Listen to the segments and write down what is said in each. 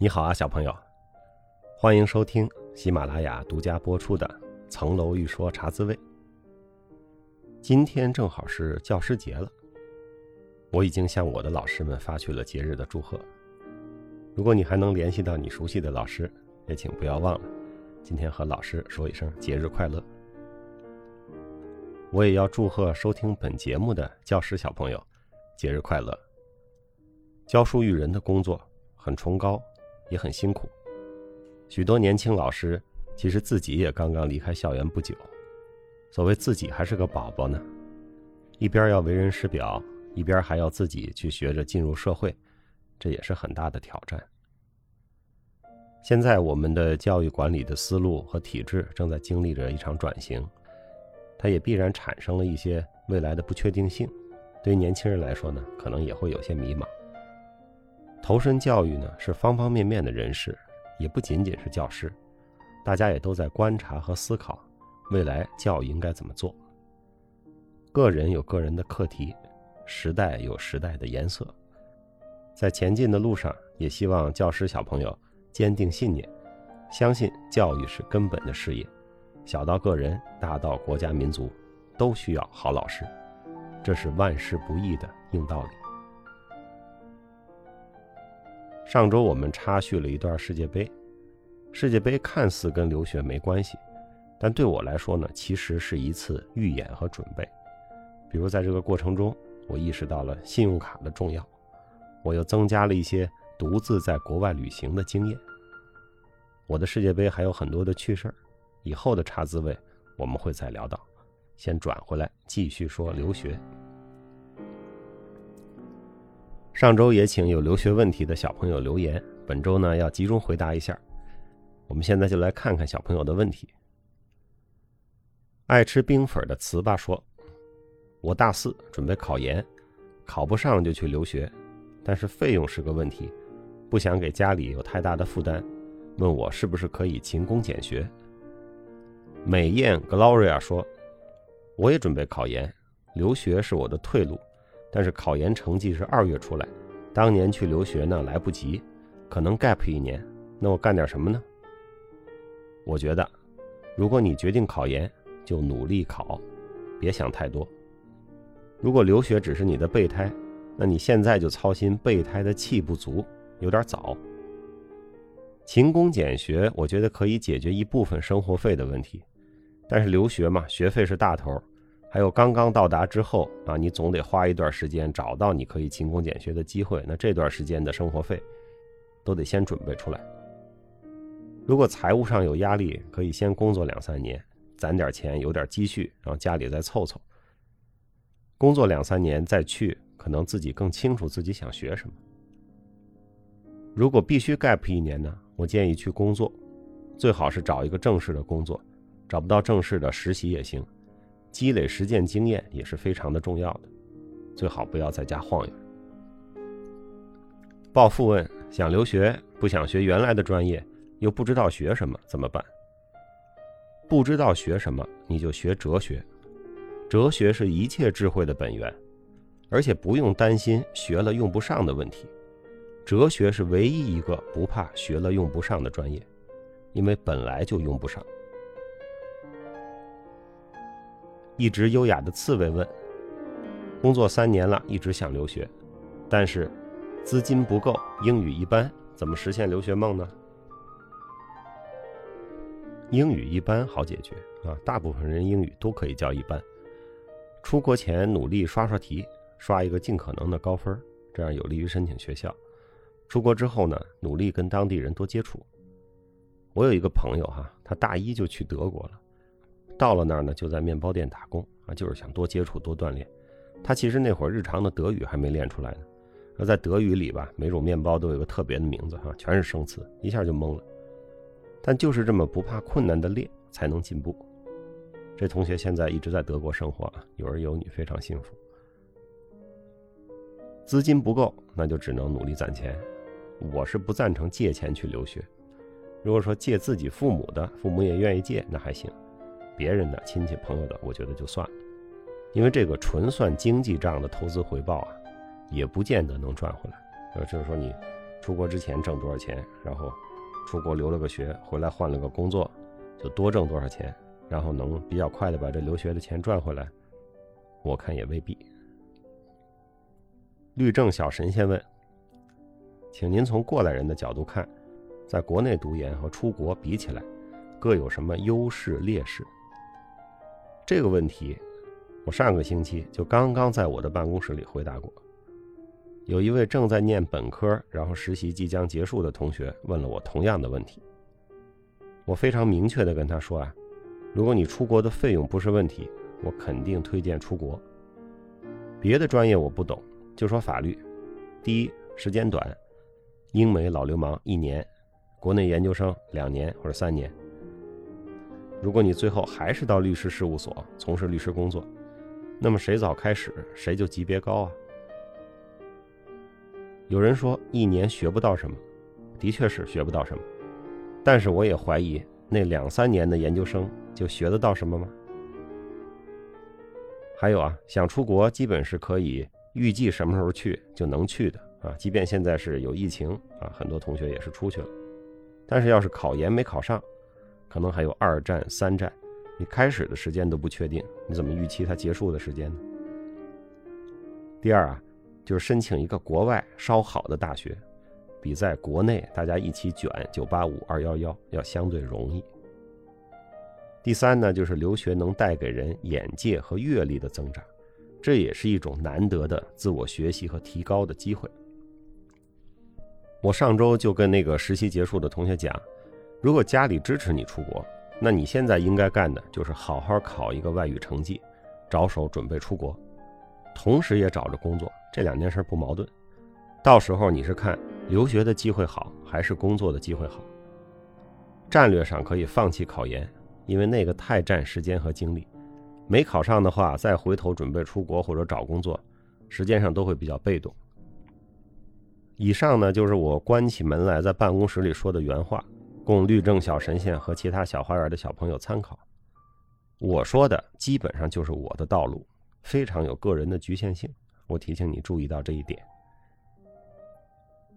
你好啊，小朋友，欢迎收听喜马拉雅独家播出的《层楼欲说茶滋味》。今天正好是教师节了，我已经向我的老师们发去了节日的祝贺。如果你还能联系到你熟悉的老师，也请不要忘了今天和老师说一声节日快乐。我也要祝贺收听本节目的教师小朋友节日快乐。教书育人的工作很崇高。也很辛苦，许多年轻老师其实自己也刚刚离开校园不久。所谓自己还是个宝宝呢，一边要为人师表，一边还要自己去学着进入社会，这也是很大的挑战。现在我们的教育管理的思路和体制正在经历着一场转型，它也必然产生了一些未来的不确定性。对年轻人来说呢，可能也会有些迷茫。投身教育呢，是方方面面的人士，也不仅仅是教师，大家也都在观察和思考，未来教育应该怎么做。个人有个人的课题，时代有时代的颜色，在前进的路上，也希望教师小朋友坚定信念，相信教育是根本的事业，小到个人，大到国家民族，都需要好老师，这是万事不易的硬道理。上周我们插叙了一段世界杯，世界杯看似跟留学没关系，但对我来说呢，其实是一次预演和准备。比如在这个过程中，我意识到了信用卡的重要，我又增加了一些独自在国外旅行的经验。我的世界杯还有很多的趣事儿，以后的茶滋味我们会再聊到。先转回来继续说留学。上周也请有留学问题的小朋友留言，本周呢要集中回答一下。我们现在就来看看小朋友的问题。爱吃冰粉的糍粑说：“我大四准备考研，考不上就去留学，但是费用是个问题，不想给家里有太大的负担，问我是不是可以勤工俭学。”美艳 Gloria 说：“我也准备考研，留学是我的退路。”但是考研成绩是二月出来，当年去留学呢来不及，可能 gap 一年，那我干点什么呢？我觉得，如果你决定考研，就努力考，别想太多。如果留学只是你的备胎，那你现在就操心备胎的气不足，有点早。勤工俭学，我觉得可以解决一部分生活费的问题，但是留学嘛，学费是大头。还有刚刚到达之后啊，你总得花一段时间找到你可以勤工俭学的机会。那这段时间的生活费，都得先准备出来。如果财务上有压力，可以先工作两三年，攒点钱，有点积蓄，然后家里再凑凑。工作两三年再去，可能自己更清楚自己想学什么。如果必须 gap 一年呢，我建议去工作，最好是找一个正式的工作，找不到正式的实习也行。积累实践经验也是非常的重要的，最好不要在家晃悠。暴富问：想留学，不想学原来的专业，又不知道学什么，怎么办？不知道学什么，你就学哲学。哲学是一切智慧的本源，而且不用担心学了用不上的问题。哲学是唯一一个不怕学了用不上的专业，因为本来就用不上。一直优雅的刺猬问：“工作三年了，一直想留学，但是资金不够，英语一般，怎么实现留学梦呢？”英语一般好解决啊，大部分人英语都可以叫一般。出国前努力刷刷题，刷一个尽可能的高分，这样有利于申请学校。出国之后呢，努力跟当地人多接触。我有一个朋友哈，他大一就去德国了。到了那儿呢，就在面包店打工啊，就是想多接触、多锻炼。他其实那会儿日常的德语还没练出来呢。而在德语里吧，每种面包都有个特别的名字哈，全是生词，一下就懵了。但就是这么不怕困难的练，才能进步。这同学现在一直在德国生活啊，有儿有女，非常幸福。资金不够，那就只能努力攒钱。我是不赞成借钱去留学。如果说借自己父母的，父母也愿意借，那还行。别人的亲戚朋友的，我觉得就算了，因为这个纯算经济账的投资回报啊，也不见得能赚回来。呃，就是说你出国之前挣多少钱，然后出国留了个学，回来换了个工作，就多挣多少钱，然后能比较快的把这留学的钱赚回来，我看也未必。律政小神仙问：“请您从过来人的角度看，在国内读研和出国比起来，各有什么优势劣势？”这个问题，我上个星期就刚刚在我的办公室里回答过。有一位正在念本科，然后实习即将结束的同学问了我同样的问题。我非常明确的跟他说啊，如果你出国的费用不是问题，我肯定推荐出国。别的专业我不懂，就说法律。第一，时间短，英美老流氓一年，国内研究生两年或者三年。如果你最后还是到律师事务所从事律师工作，那么谁早开始谁就级别高啊。有人说一年学不到什么，的确是学不到什么，但是我也怀疑那两三年的研究生就学得到什么吗？还有啊，想出国基本是可以预计什么时候去就能去的啊，即便现在是有疫情啊，很多同学也是出去了。但是要是考研没考上，可能还有二战、三战，你开始的时间都不确定，你怎么预期它结束的时间呢？第二啊。就是申请一个国外稍好的大学，比在国内大家一起卷九八五二幺幺要相对容易。第三呢，就是留学能带给人眼界和阅历的增长，这也是一种难得的自我学习和提高的机会。我上周就跟那个实习结束的同学讲，如果家里支持你出国，那你现在应该干的就是好好考一个外语成绩，着手准备出国。同时也找着工作，这两件事不矛盾。到时候你是看留学的机会好，还是工作的机会好？战略上可以放弃考研，因为那个太占时间和精力。没考上的话，再回头准备出国或者找工作，时间上都会比较被动。以上呢，就是我关起门来在办公室里说的原话，供律政小神仙和其他小花园的小朋友参考。我说的基本上就是我的道路。非常有个人的局限性，我提醒你注意到这一点。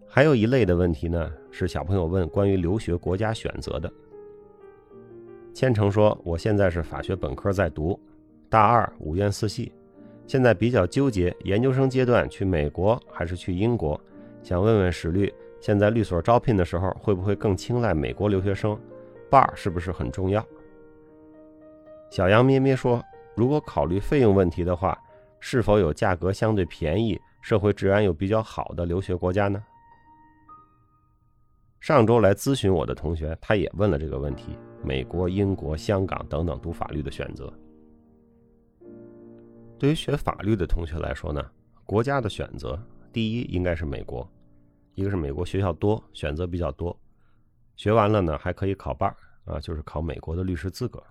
还有一类的问题呢，是小朋友问关于留学国家选择的。千成说：“我现在是法学本科在读，大二五院四系，现在比较纠结，研究生阶段去美国还是去英国？想问问史律，现在律所招聘的时候会不会更青睐美国留学生？bar 是不是很重要？”小羊咩咩说。如果考虑费用问题的话，是否有价格相对便宜、社会治安又比较好的留学国家呢？上周来咨询我的同学，他也问了这个问题：美国、英国、香港等等读法律的选择。对于学法律的同学来说呢，国家的选择第一应该是美国，一个是美国学校多，选择比较多，学完了呢还可以考办啊，就是考美国的律师资格，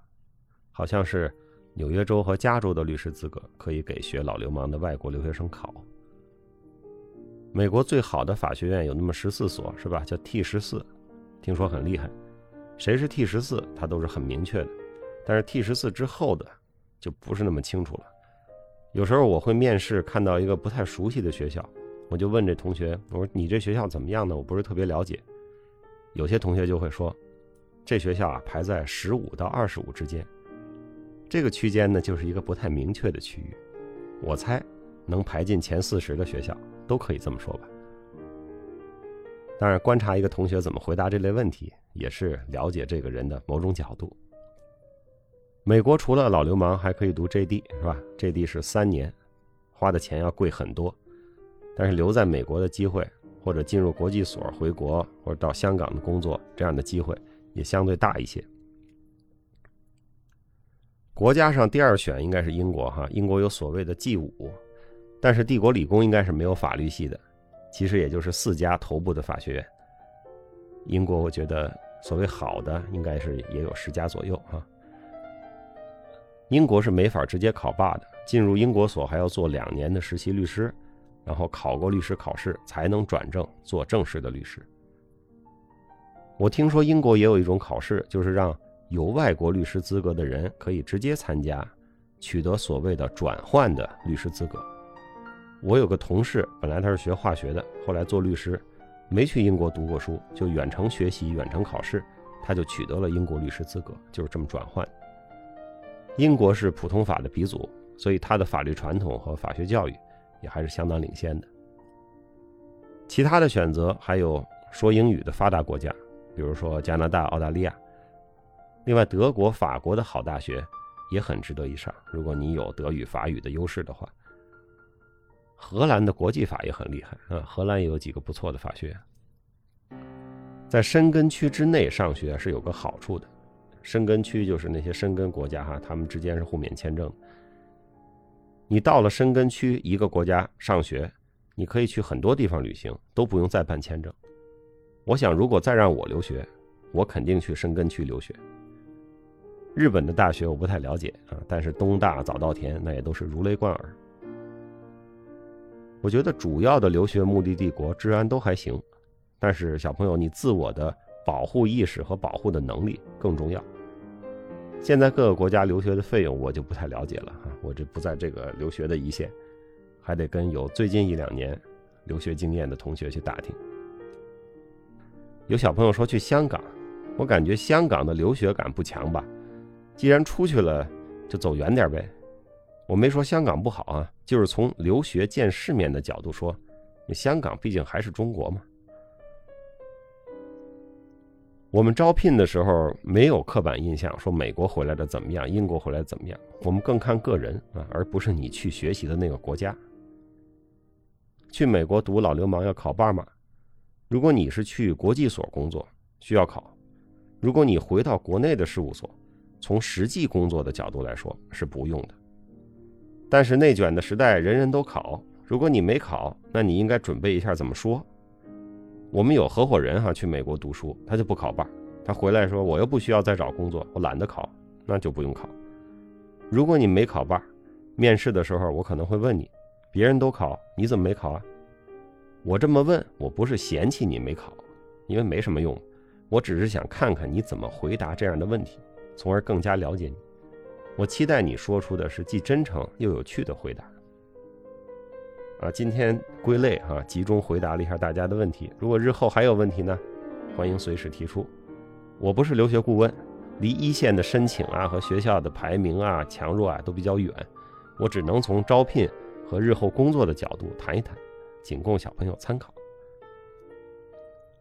好像是。纽约州和加州的律师资格可以给学老流氓的外国留学生考。美国最好的法学院有那么十四所，是吧？叫 T 十四，听说很厉害。谁是 T 十四，它都是很明确的。但是 T 十四之后的，就不是那么清楚了。有时候我会面试，看到一个不太熟悉的学校，我就问这同学：“我说你这学校怎么样呢？我不是特别了解。”有些同学就会说：“这学校啊，排在十五到二十五之间。”这个区间呢，就是一个不太明确的区域。我猜，能排进前四十的学校都可以这么说吧。当然，观察一个同学怎么回答这类问题，也是了解这个人的某种角度。美国除了老流氓，还可以读 JD，是吧？JD 是三年，花的钱要贵很多，但是留在美国的机会，或者进入国际所回国，或者到香港的工作，这样的机会也相对大一些。国家上第二选应该是英国哈，英国有所谓的 G 五，但是帝国理工应该是没有法律系的，其实也就是四家头部的法学院。英国我觉得所谓好的应该是也有十家左右哈。英国是没法直接考霸的，进入英国所还要做两年的实习律师，然后考过律师考试才能转正做正式的律师。我听说英国也有一种考试，就是让。有外国律师资格的人可以直接参加，取得所谓的转换的律师资格。我有个同事，本来他是学化学的，后来做律师，没去英国读过书，就远程学习、远程考试，他就取得了英国律师资格，就是这么转换。英国是普通法的鼻祖，所以他的法律传统和法学教育也还是相当领先的。其他的选择还有说英语的发达国家，比如说加拿大、澳大利亚。另外，德国、法国的好大学也很值得一上，如果你有德语、法语的优势的话。荷兰的国际法也很厉害啊，荷兰也有几个不错的法学院。在申根区之内上学是有个好处的，申根区就是那些申根国家哈，他们之间是互免签证。你到了申根区一个国家上学，你可以去很多地方旅行，都不用再办签证。我想，如果再让我留学，我肯定去申根区留学。日本的大学我不太了解啊，但是东大、早稻田那也都是如雷贯耳。我觉得主要的留学目的地国治安都还行，但是小朋友你自我的保护意识和保护的能力更重要。现在各个国家留学的费用我就不太了解了哈，我这不在这个留学的一线，还得跟有最近一两年留学经验的同学去打听。有小朋友说去香港，我感觉香港的留学感不强吧？既然出去了，就走远点呗。我没说香港不好啊，就是从留学见世面的角度说，香港毕竟还是中国嘛。我们招聘的时候没有刻板印象，说美国回来的怎么样，英国回来怎么样，我们更看个人啊，而不是你去学习的那个国家。去美国读老流氓要考爸妈，如果你是去国际所工作，需要考；如果你回到国内的事务所，从实际工作的角度来说是不用的。但是内卷的时代，人人都考。如果你没考，那你应该准备一下怎么说。我们有合伙人哈，去美国读书，他就不考吧。他回来说，我又不需要再找工作，我懒得考，那就不用考。如果你没考吧，面试的时候我可能会问你，别人都考，你怎么没考啊？我这么问，我不是嫌弃你没考，因为没什么用，我只是想看看你怎么回答这样的问题，从而更加了解你。我期待你说出的是既真诚又有趣的回答。啊，今天归类哈，集中回答了一下大家的问题。如果日后还有问题呢，欢迎随时提出。我不是留学顾问，离一线的申请啊和学校的排名啊强弱啊都比较远，我只能从招聘和日后工作的角度谈一谈，仅供小朋友参考。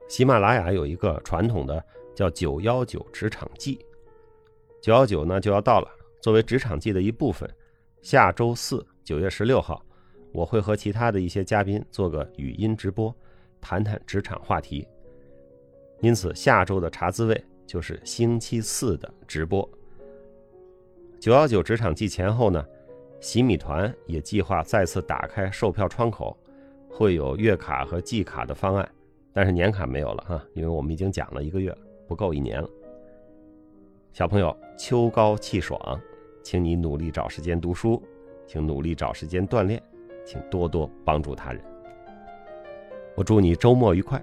喜马拉雅有一个传统的叫“九幺九职场季”，九幺九呢就要到了。作为职场季的一部分，下周四九月十六号，我会和其他的一些嘉宾做个语音直播，谈谈职场话题。因此，下周的茶滋味就是星期四的直播。九幺九职场季前后呢，洗米团也计划再次打开售票窗口，会有月卡和季卡的方案，但是年卡没有了哈，因为我们已经讲了一个月，不够一年了。小朋友，秋高气爽。请你努力找时间读书，请努力找时间锻炼，请多多帮助他人。我祝你周末愉快，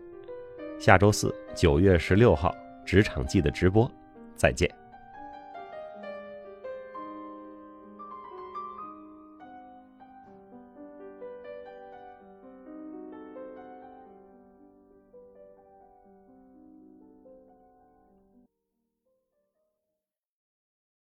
下周四九月十六号职场季的直播，再见。